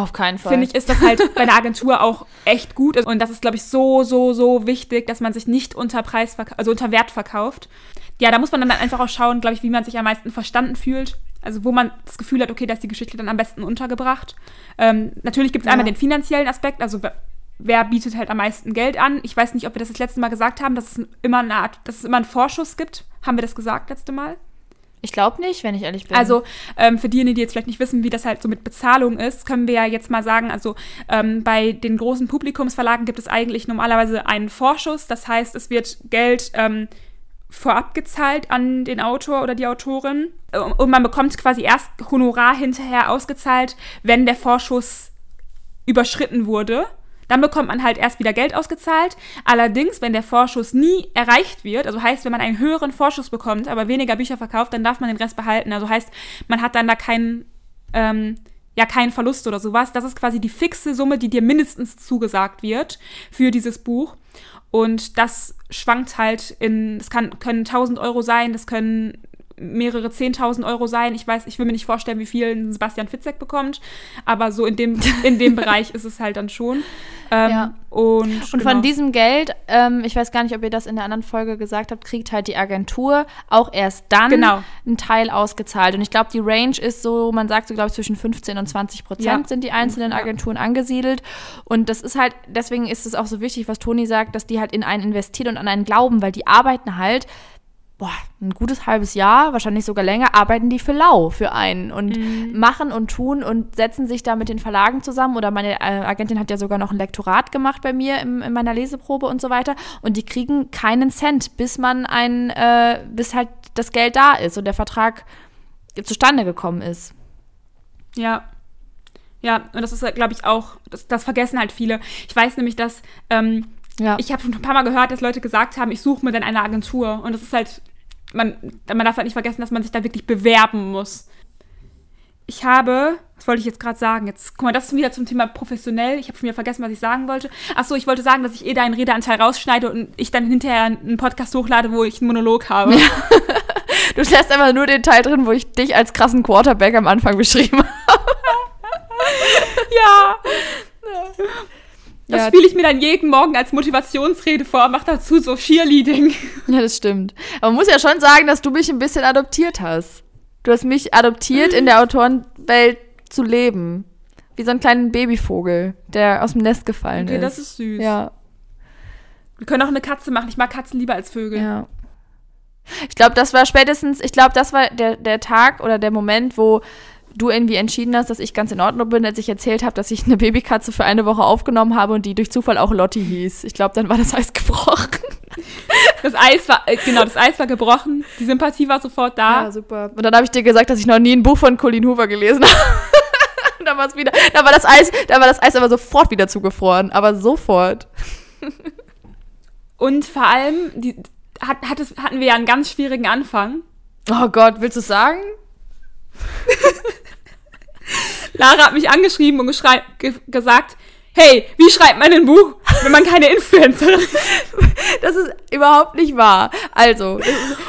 finde ich, ist das halt [LAUGHS] bei einer Agentur auch echt gut. Und das ist, glaube ich, so, so, so wichtig, dass man sich nicht unter Preis, also unter Wert verkauft. Ja, da muss man dann einfach auch schauen, glaube ich, wie man sich am meisten verstanden fühlt. Also wo man das Gefühl hat, okay, da ist die Geschichte dann am besten untergebracht. Ähm, natürlich gibt es Ja. einmal den finanziellen Aspekt, also wer- wer bietet halt am meisten Geld an. Ich weiß nicht, ob wir das das letzte Mal gesagt haben, dass es immer eine Art, dass es immer einen Vorschuss gibt. Haben wir das gesagt letzte Mal? Ich glaube nicht, wenn ich ehrlich bin. Also ähm, für diejenigen, die jetzt vielleicht nicht wissen, wie das halt so mit Bezahlung ist, können wir ja jetzt mal sagen, also ähm, bei den großen Publikumsverlagen gibt es eigentlich normalerweise einen Vorschuss. Das heißt, es wird Geld ähm, vorab gezahlt an den Autor oder die Autorin Äh, und man bekommt quasi erst Honorar hinterher ausgezahlt, wenn der Vorschuss überschritten wurde. Dann bekommt man halt erst wieder Geld ausgezahlt. Allerdings, wenn der Vorschuss nie erreicht wird, also heißt, wenn man einen höheren Vorschuss bekommt, aber weniger Bücher verkauft, dann darf man den Rest behalten. Also heißt, man hat dann da keinen, ähm, ja, keinen Verlust oder sowas. Das ist quasi die fixe Summe, die dir mindestens zugesagt wird für dieses Buch. Und das schwankt halt in, es kann, können 1000 Euro sein, das können mehrere 10.000 Euro sein. Ich weiß, ich will mir nicht vorstellen, wie viel ein Sebastian Fitzek bekommt, aber so in dem, [LAUGHS] in dem Bereich ist es halt dann schon. Ähm, Ja. Und, Und genau. von diesem Geld, ähm, ich weiß gar nicht, ob ihr das in der anderen Folge gesagt habt, kriegt halt die Agentur auch erst dann Genau. einen Teil ausgezahlt. Und ich glaube, die Range ist so, man sagt so, glaube ich, zwischen 15 und 20 Prozent Ja. sind die einzelnen Ja. Agenturen angesiedelt. Und das ist halt, deswegen ist es auch so wichtig, was Toni sagt, dass die halt in einen investieren und an einen glauben, weil die arbeiten halt boah, ein gutes halbes Jahr, wahrscheinlich sogar länger, arbeiten die für lau für einen und Mhm. machen und tun und setzen sich da mit den Verlagen zusammen. Oder meine äh, Agentin hat ja sogar noch ein Lektorat gemacht bei mir im, in meiner Leseprobe und so weiter. Und die kriegen keinen Cent, bis man ein, äh, bis halt das Geld da ist und der Vertrag zustande gekommen ist. Ja. Ja, und das ist, glaube ich, auch, das, das vergessen halt viele. Ich weiß nämlich, dass ähm, Ja. ich habe schon ein paar Mal gehört, dass Leute gesagt haben, ich suche mir dann eine Agentur. Und das ist halt, man, man darf halt nicht vergessen, dass man sich da wirklich bewerben muss. Ich habe, was wollte ich jetzt gerade sagen? Jetzt, guck mal, das ist wieder zum Thema professionell. Ich habe schon wieder vergessen, was ich sagen wollte. Achso, ich wollte sagen, dass ich eh deinen Redeanteil rausschneide und ich dann hinterher einen Podcast hochlade, wo ich einen Monolog habe. [LAUGHS] Du lässt einfach nur den Teil drin, wo ich dich als krassen Quarterback am Anfang beschrieben habe. [LAUGHS] ja. [LAUGHS] Das Ja. spiele ich mir dann jeden Morgen als Motivationsrede vor, mach dazu so Cheerleading. Ja, das stimmt. Aber man muss ja schon sagen, dass du mich ein bisschen adoptiert hast. Du hast mich adoptiert, in der Autorenwelt zu leben. Wie so einen kleinen Babyvogel, der aus dem Nest gefallen Okay, ist. das ist süß. ja, Wir können auch eine Katze machen. Ich mag Katzen lieber als Vögel. ja. Ich glaube, das war spätestens, ich glaube, das war der, der Tag oder der Moment, wo du irgendwie entschieden hast, dass ich ganz in Ordnung bin, als ich erzählt habe, dass ich eine Babykatze für eine Woche aufgenommen habe und die durch Zufall auch Lotti hieß. Ich glaube, dann war das Eis [LAUGHS] gebrochen. Das Eis war, äh, genau, das Eis war gebrochen. Die Sympathie war sofort da. Ja, super. Und dann habe ich dir gesagt, dass ich noch nie ein Buch von Colleen Hoover gelesen [LAUGHS] habe. Dann war es wieder, da war das Eis, da war das Eis aber sofort wieder zugefroren, aber sofort. Und vor allem, die, hat, hat es, hatten wir ja einen ganz schwierigen Anfang. Oh Gott, willst du es sagen? [LAUGHS] Lara hat mich angeschrieben und ge gesagt, hey, wie schreibt man ein Buch, wenn man keine Influencerin ist? Das ist überhaupt nicht wahr. Also,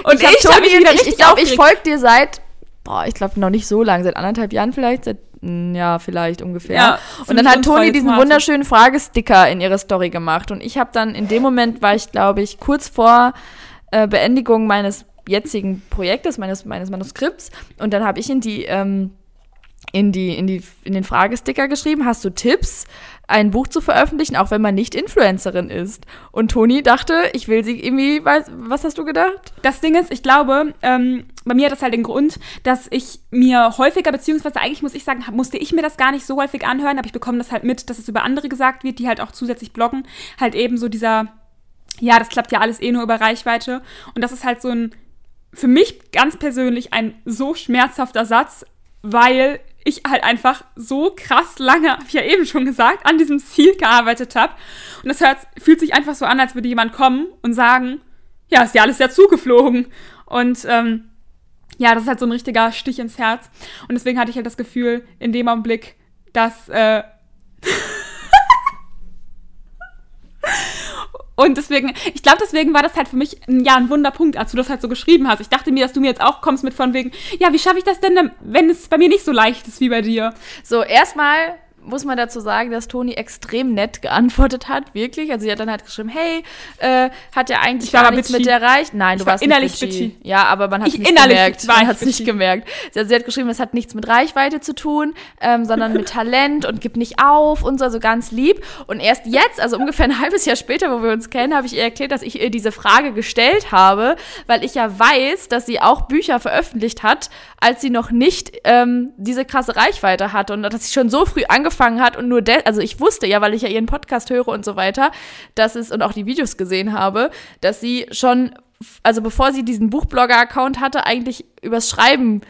Und ich, hab hab mich wieder ich, richtig ich glaube, ich folge dir seit, boah, ich glaube noch nicht so lange, seit anderthalb Jahren vielleicht, seit ein Jahr vielleicht ungefähr. Ja, und dann hat Toni diesen wunderschönen Fragesticker in ihre Story gemacht. Und ich habe dann, in dem Moment war ich, glaube ich, kurz vor äh, Beendigung meines jetzigen Projektes, meines, meines Manuskripts. Und dann habe ich in die, ähm, in die, in die, in den Fragesticker geschrieben, hast du Tipps, ein Buch zu veröffentlichen, auch wenn man nicht Influencerin ist? Und Toni dachte, ich will sie irgendwie, weiß, was hast du gedacht? Das Ding ist, ich glaube, ähm, bei mir hat das halt den Grund, dass ich mir häufiger, beziehungsweise eigentlich muss ich sagen, musste ich mir das gar nicht so häufig anhören, aber ich bekomme das halt mit, dass es über andere gesagt wird, die halt auch zusätzlich bloggen. Halt eben so dieser, ja, das klappt ja alles eh nur über Reichweite. Und das ist halt so ein, für mich ganz persönlich ein so schmerzhafter Satz, weil ich halt einfach so krass lange, ich ja eben schon gesagt, an diesem Ziel gearbeitet habe. Und das hört, fühlt sich einfach so an, als würde jemand kommen und sagen, ja, ist ja alles ja zugeflogen. Und ähm, ja, das ist halt so ein richtiger Stich ins Herz. Und deswegen hatte ich halt das Gefühl, in dem Augenblick, dass. Äh [LAUGHS] Und deswegen, ich glaube, deswegen war das halt für mich ein, ja, ein Wunderpunkt, als du das halt so geschrieben hast. Ich dachte mir, dass du mir jetzt auch kommst mit von wegen, ja, wie schaffe ich das denn, wenn es bei mir nicht so leicht ist wie bei dir? So, erstmal muss man dazu sagen, dass Toni extrem nett geantwortet hat, wirklich. Also sie hat dann halt geschrieben, hey, äh, hat ja eigentlich Ich gar nichts bitchy. mit erreicht. Nein, du Ich war warst innerlich nicht bitchy. bitchy. Ja, aber man hat es Ich nicht gemerkt. Man hat es nicht gemerkt. Sie, also sie hat geschrieben, es hat nichts mit Reichweite zu tun, ähm, sondern mit Talent und gib nicht auf und so, also ganz lieb. Und erst jetzt, also ungefähr ein halbes Jahr später, wo wir uns kennen, habe ich ihr erklärt, dass ich ihr diese Frage gestellt habe, weil ich ja weiß, dass sie auch Bücher veröffentlicht hat, als sie noch nicht ähm, diese krasse Reichweite hatte und dass sie schon so früh angefangen hat und nur, also ich wusste ja, weil ich ja ihren Podcast höre und so weiter, dass es und auch die Videos gesehen habe, dass sie schon, also bevor sie diesen Buchblogger-Account hatte, eigentlich übers Schreiben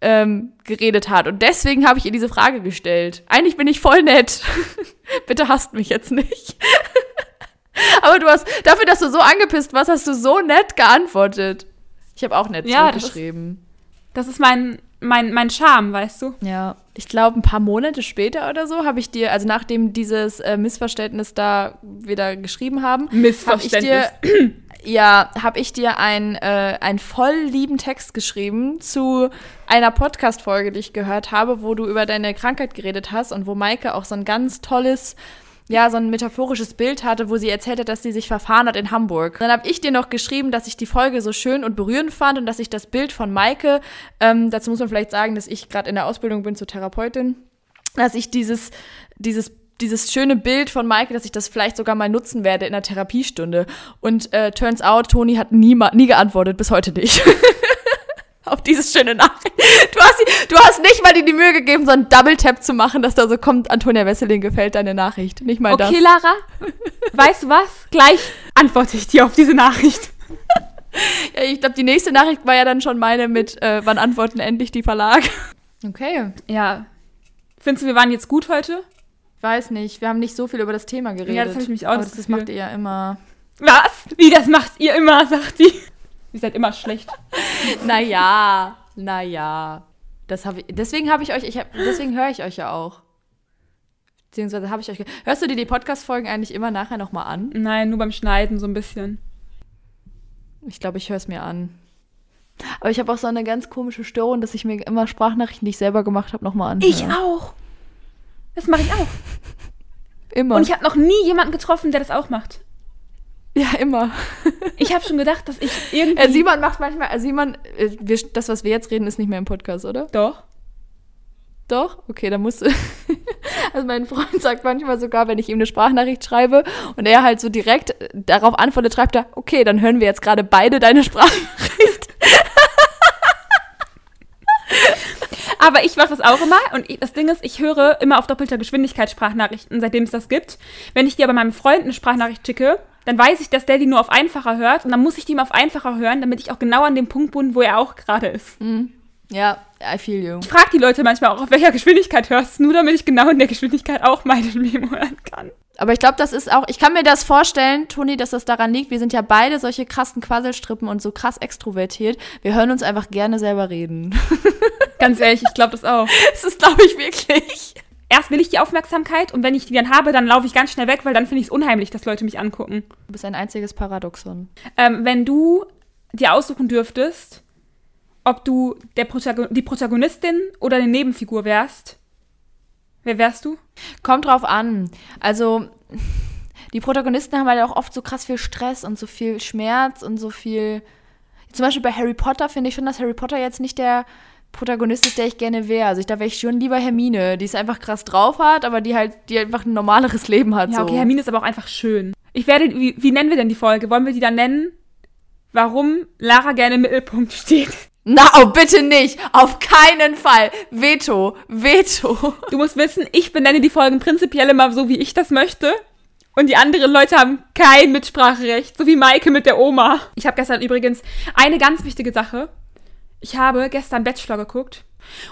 ähm, geredet hat. Und deswegen habe ich ihr diese Frage gestellt. Eigentlich bin ich voll nett. [LAUGHS] Bitte hasst mich jetzt nicht. [LAUGHS] Aber du hast, dafür, dass du so angepisst warst, hast du so nett geantwortet. Ich habe auch nett Ja, zurückgeschrieben. Das ist mein, mein, mein Charme, weißt du? Ja, ich glaube, ein paar Monate später oder so habe ich dir, also nachdem dieses äh, Missverständnis da wieder geschrieben haben, habe ich dir, [CLEARS THROAT] ja, habe ich dir ein, äh, einen voll lieben Text geschrieben zu einer Podcast-Folge, die ich gehört habe, wo du über deine Krankheit geredet hast und wo Maike auch so ein ganz tolles ja, so ein metaphorisches Bild hatte, wo sie erzählt hat, dass sie sich verfahren hat in Hamburg. Dann habe ich dir noch geschrieben, dass ich die Folge so schön und berührend fand und dass ich das Bild von Maike, ähm, dazu muss man vielleicht sagen, dass ich gerade in der Ausbildung bin zur Therapeutin, dass ich dieses, dieses dieses schöne Bild von Maike, dass ich das vielleicht sogar mal nutzen werde in der Therapiestunde. Und äh, turns out, Toni hat nie, nie geantwortet, bis heute nicht. [LAUGHS] Auf dieses schöne Nachricht. Du hast, du hast mal dir die Mühe gegeben, so einen Double-Tap zu machen, dass da so kommt, Antonia Wesseling gefällt deine Nachricht. Nicht mal Okay, das. Lara, weißt du was? Gleich antworte ich dir auf diese Nachricht. [LAUGHS] Ja, ich glaube, die nächste Nachricht war ja dann schon meine mit, äh, wann antworten endlich die Verlage. Okay. Ja. Findest du, wir waren jetzt gut heute? Weiß nicht, wir haben nicht so viel über das Thema geredet. Ja, das hab ich mich auch das das, macht ihr ja immer. Was? Wie, das macht ihr immer, sagt sie. [LAUGHS] Ihr seid immer schlecht. Naja, naja. Das hab ich, deswegen habe ich euch, ich hab, deswegen höre ich euch ja auch. Beziehungsweise habe ich euch. Hörst du dir die Podcast-Folgen eigentlich immer nachher nochmal an? Nein, nur beim Schneiden so ein bisschen. Ich glaube, ich höre es mir an. Aber ich habe auch so eine ganz komische Störung, dass ich mir immer Sprachnachrichten, die ich selber gemacht habe, nochmal anhöre. Ich auch. Das mache ich auch. [LAUGHS] Immer. Und ich habe noch nie jemanden getroffen, der das auch macht. Ja, immer. Ich habe schon gedacht, dass ich irgendwie... Äh, Simon macht manchmal, äh, Simon, äh, wir, das, was wir jetzt reden, ist nicht mehr im Podcast, oder? Doch. Doch? Okay, dann musst du. [LAUGHS] Also mein Freund sagt manchmal sogar, wenn ich ihm eine Sprachnachricht schreibe und er halt so direkt äh, darauf antwortet, schreibt er, okay, dann hören wir jetzt gerade beide deine [LAUGHS] Sprachnachricht. Aber ich mache das auch immer und das Ding ist, ich höre immer auf doppelter Geschwindigkeit Sprachnachrichten, seitdem es das gibt. Wenn ich dir aber meinem Freund eine Sprachnachricht schicke, dann weiß ich, dass der die nur auf einfacher hört und dann muss ich die mal auf einfacher hören, damit ich auch genau an dem Punkt bin, wo er auch gerade ist. Ja, I feel you. Ich frage die Leute manchmal auch, auf welcher Geschwindigkeit hörst du, nur damit ich genau in der Geschwindigkeit auch meine Memo hören kann. Aber ich glaube, das ist auch, ich kann mir das vorstellen, Toni, dass das daran liegt, wir sind ja beide solche krassen Quasselstrippen und so krass extrovertiert. Wir hören uns einfach gerne selber reden. [LAUGHS] Ganz ehrlich, ich glaube das auch. das ist, glaube ich, wirklich. Erst will ich die Aufmerksamkeit und wenn ich die dann habe, dann laufe ich ganz schnell weg, weil dann finde ich es unheimlich, dass Leute mich angucken. Du bist ein einziges Paradoxon. Ähm, wenn du dir aussuchen dürftest, ob du der Protago die Protagonistin oder eine Nebenfigur wärst Wer wärst du? Kommt drauf an. Also, die Protagonisten haben halt auch oft so krass viel Stress und so viel Schmerz und so viel. Zum Beispiel bei Harry Potter finde ich schon, dass Harry Potter jetzt nicht der Protagonist ist, der ich gerne wäre. Also ich, da wäre ich schon lieber Hermine, die es einfach krass drauf hat, aber die halt, die einfach ein normaleres Leben hat. Ja, so. okay, Hermine ist aber auch einfach schön. Ich werde, wie, wie nennen wir denn die Folge? Wollen wir die dann nennen? Warum Lara gerne im Mittelpunkt steht. Na, oh, bitte nicht. Auf keinen Fall. Veto. Veto. Du musst wissen, ich benenne die Folgen prinzipiell immer so, wie ich das möchte. Und die anderen Leute haben kein Mitspracherecht, so wie Maike mit der Oma. Ich habe gestern übrigens eine ganz wichtige Sache. Ich habe gestern Bachelor geguckt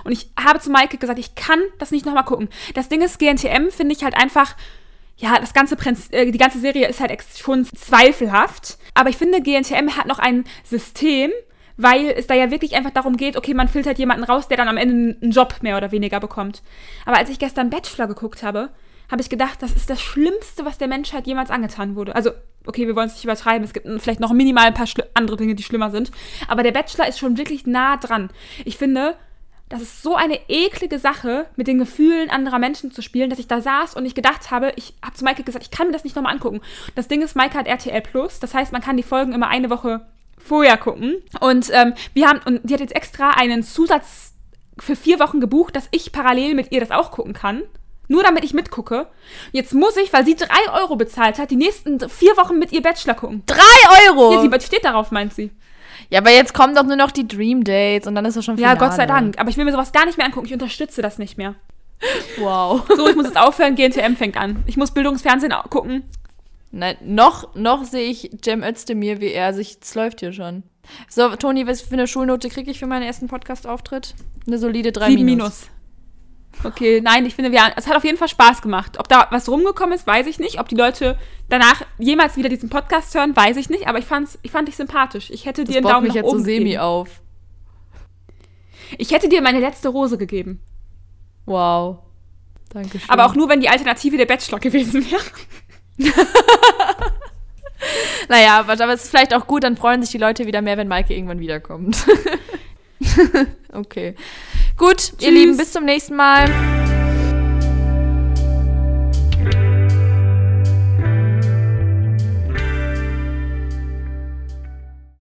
und ich habe zu Maike gesagt, ich kann das nicht nochmal gucken. Das Ding ist, GNTM finde ich halt einfach, ja, das ganze Prinz, äh, die ganze Serie ist halt schon zweifelhaft. Aber ich finde, GNTM hat noch ein System, weil es da ja wirklich einfach darum geht, okay, man filtert jemanden raus, der dann am Ende einen Job mehr oder weniger bekommt. Aber als ich gestern Bachelor geguckt habe, habe ich gedacht, das ist das Schlimmste, was der Menschheit jemals angetan wurde. Also, okay, wir wollen es nicht übertreiben. Es gibt vielleicht noch minimal ein paar andere Dinge, die schlimmer sind. Aber der Bachelor ist schon wirklich nah dran. Ich finde, das ist so eine eklige Sache, mit den Gefühlen anderer Menschen zu spielen, dass ich da saß und ich gedacht habe, ich habe zu Maike gesagt, ich kann mir das nicht nochmal angucken. Das Ding ist, Maike hat RTL Plus, das heißt, man kann die Folgen immer eine Woche vorher gucken. Und ähm, wir haben, und die hat jetzt extra einen Zusatz für vier Wochen gebucht, dass ich parallel mit ihr das auch gucken kann. Nur damit ich mitgucke. Jetzt muss ich, weil sie drei Euro bezahlt hat, die nächsten vier Wochen mit ihr Bachelor gucken. Drei Euro? Ja, sie steht darauf, meint sie. Ja, aber jetzt kommen doch nur noch die Dream Dates und dann ist das schon Finale. Ja, Gott sei Dank. Aber ich will mir sowas gar nicht mehr angucken. Ich unterstütze das nicht mehr. Wow. So, ich muss jetzt aufhören. GNTM fängt an. Ich muss Bildungsfernsehen gucken. Nein, noch, noch sehe ich Cem Özdemir wie er. Also es läuft hier schon. So, Toni, was für eine Schulnote kriege ich für meinen ersten Podcast-Auftritt? Eine solide 3 Sieben minus. minus. Okay, nein, ich finde, wir, es hat auf jeden Fall Spaß gemacht. Ob da was rumgekommen ist, weiß ich nicht. Ob die Leute danach jemals wieder diesen Podcast hören, weiß ich nicht. Aber ich, fand's, ich fand dich sympathisch. Ich hätte Das dir einen Daumen mich nach jetzt so oben semi gegeben. auf. Ich hätte dir meine letzte Rose gegeben. Wow. Dankeschön. Aber auch nur, wenn die Alternative der Bachelor gewesen wäre. [LAUGHS] Naja, aber aber es ist vielleicht auch gut, dann freuen sich die Leute wieder mehr, wenn Maike irgendwann wiederkommt. [LAUGHS] okay. Gut, Tschüss. ihr Lieben, bis zum nächsten Mal.